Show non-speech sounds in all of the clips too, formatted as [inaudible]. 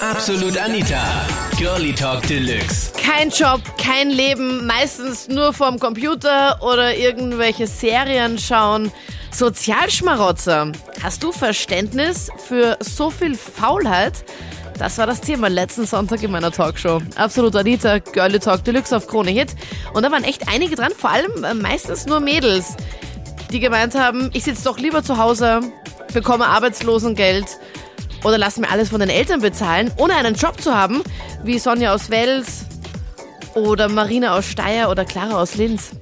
Absolut Anita. Girlie Talk Deluxe. Kein Job, kein Leben, meistens nur vorm Computer oder irgendwelche Serien schauen. Sozialschmarotzer. Hast du Verständnis für so viel Faulheit? Das war das Thema letzten Sonntag in meiner Talkshow. Absolut Anita, Girlie Talk Deluxe auf Krone Hit. Und da waren echt einige dran, vor allem äh, meistens nur Mädels, die gemeint haben, ich sitze doch lieber zu Hause, bekomme Arbeitslosengeld oder lass mir alles von den Eltern bezahlen, ohne einen Job zu haben, wie Sonja aus Wels oder Marina aus Steyr oder Clara aus Linz.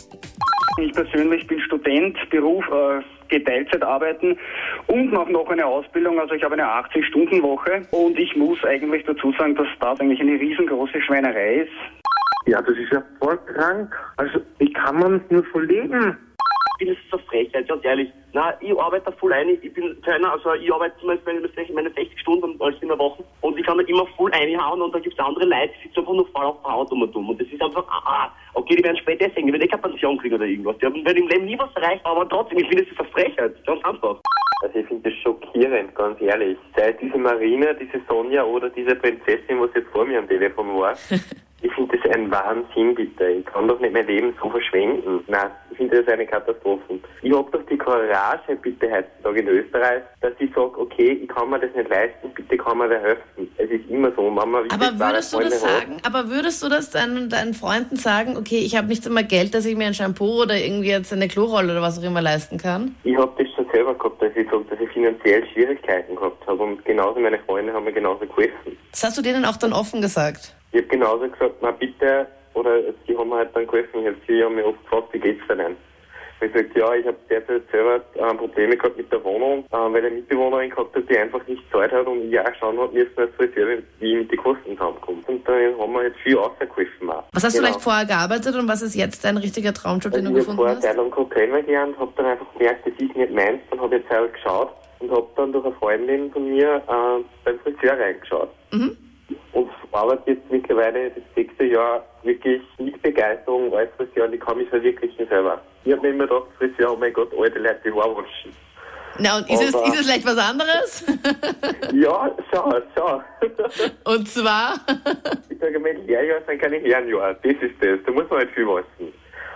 Ich persönlich bin Student, Beruf, äh, gehe Teilzeit arbeiten und mache noch eine Ausbildung. Also ich habe eine 80-Stunden-Woche und ich muss eigentlich dazu sagen, dass das eigentlich eine riesengroße Schweinerei ist. Ja, das ist ja voll krank. Also, wie kann man nur so leben? Ich finde es so Frechheit, ganz ehrlich. Na, ich arbeite voll ein, ich bin keiner, also ich arbeite zum Beispiel meine 60 Stunden als in der Woche und ich kann da immer voll einhauen und dann gibt es andere Leute, die sitzen einfach nur voll auf der Haut um und um. Und das ist einfach, ah, okay, die werden später deswegen, die werden eh keine Pension kriegen oder irgendwas. Die haben werden im Leben nie was erreicht, aber trotzdem, ich finde es ist eine Frechheit, ganz einfach. Also ich finde das schockierend, ganz ehrlich. Sei es diese Marina, diese Sonja oder diese Prinzessin, was jetzt vor mir am Telefon war. [laughs] Ich finde das ein Wahnsinn, bitte. Ich kann doch nicht mein Leben so verschwenden. Nein, ich finde das eine Katastrophe. Ich habe doch die Courage, bitte heutzutage in Österreich, dass ich sage, okay, ich kann mir das nicht leisten, bitte kann mir wer helfen. Es ist immer so, Mama, wie Aber würdest du das sagen? Aber würdest du das deinen, deinen Freunden sagen, okay, ich habe nicht einmal Geld, dass ich mir ein Shampoo oder irgendwie jetzt eine Klorolle oder was auch immer leisten kann? Ich habe das schon selber gehabt, dass ich sage, dass ich finanziell Schwierigkeiten gehabt habe und genauso meine Freunde haben mir genauso geholfen. Das hast du denen auch dann offen gesagt? Ich habe genauso gesagt, na bitte, oder die haben mir halt dann geholfen. Ich habe sie haben mich oft gefragt, wie geht's denn? Ich gesagt, ja, ich habe derzeit selber äh, Probleme gehabt mit der Wohnung, äh, weil eine Mitbewohnerin gehabt hat, die einfach nicht gezahlt hat und ich auch schauen hat müssen als Friseur, wie ich mit den Kosten zusammenkomme. Und dann haben wir jetzt viel rausgeholfen auch. Was hast genau. du vielleicht vorher gearbeitet und was ist jetzt dein richtiger Traumjob, den also du ich habe gefunden vorher hast? Zeit lang Cocktail gelernt, habe dann einfach gemerkt, das ist nicht meins, dann habe ich jetzt halt geschaut und habe dann durch eine Freundin von mir äh, beim Friseur reingeschaut. Mhm. Arbeite jetzt mittlerweile das sechste Jahr wirklich mit Begeisterung als Friseur und ich kann mich verwirklichen selber. Ich habe mir immer gedacht, Friseur, oh mein Gott, alte Leute, die Haare waschen. Na, und ist es, ist es vielleicht was anderes? [laughs] Ja, schau, schau. [laughs] und zwar, [laughs] ich sage, mein Lehrjahr sind keine Herrenjahr. Das ist das. Da muss man halt viel waschen.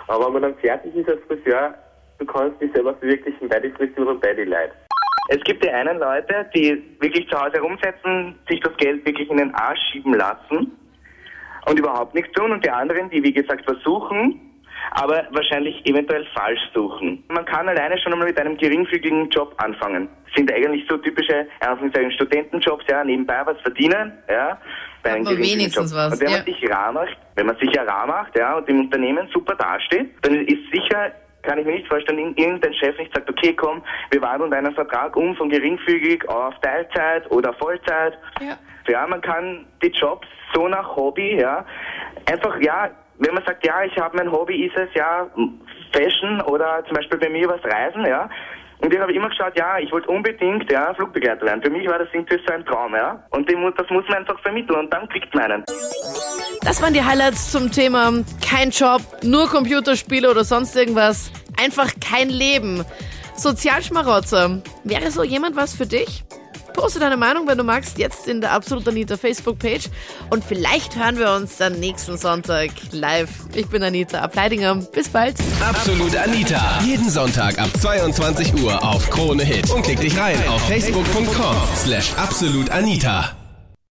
Aber wenn man dann fertig ist als Friseur, du kannst dich selber verwirklichen bei den Frisuren und bei den Leuten. Es gibt die einen Leute, die wirklich zu Hause rumsetzen, sich das Geld wirklich in den Arsch schieben lassen und überhaupt nichts tun und die anderen, die wie gesagt versuchen, aber wahrscheinlich eventuell falsch suchen. Man kann alleine schon einmal mit einem geringfügigen Job anfangen. Das sind eigentlich so typische, Anführungszeichen, Studentenjobs, ja, nebenbei was verdienen, ja, bei einem geringfügigen wenigstens Job. was, Und wenn ja. man sich rar macht, wenn man sich ja rar macht, ja, und im Unternehmen super dasteht, dann ist sicher kann ich mir nicht vorstellen, in- irgendein Chef nicht sagt, okay, komm, wir wandeln deinen Vertrag um von geringfügig auf Teilzeit oder Vollzeit. Ja. Ja, man kann die Jobs so nach Hobby, ja, einfach, ja, wenn man sagt, ja, ich habe mein Hobby, ist es ja Fashion oder zum Beispiel bei mir was Reisen, ja. Und ich habe immer geschaut, ja, ich wollte unbedingt, ja, Flugbegleiter werden. Für mich war das irgendwie so ein Traum, ja. Und das muss man einfach vermitteln und dann kriegt man einen. das waren die Highlights zum Thema kein Job, nur Computerspiele oder sonst irgendwas. Einfach kein Leben. Sozialschmarotzer. Wäre so jemand was für dich? Poste deine Meinung, wenn du magst, jetzt in der Absolut Anita Facebook-Page. Und vielleicht hören wir uns dann nächsten Sonntag live. Ich bin Anita Ableidinger. Bis bald. Absolut Anita. Jeden Sonntag ab 22 Uhr auf Krone Hit. Und klick dich rein auf facebook.com slash absolutanita.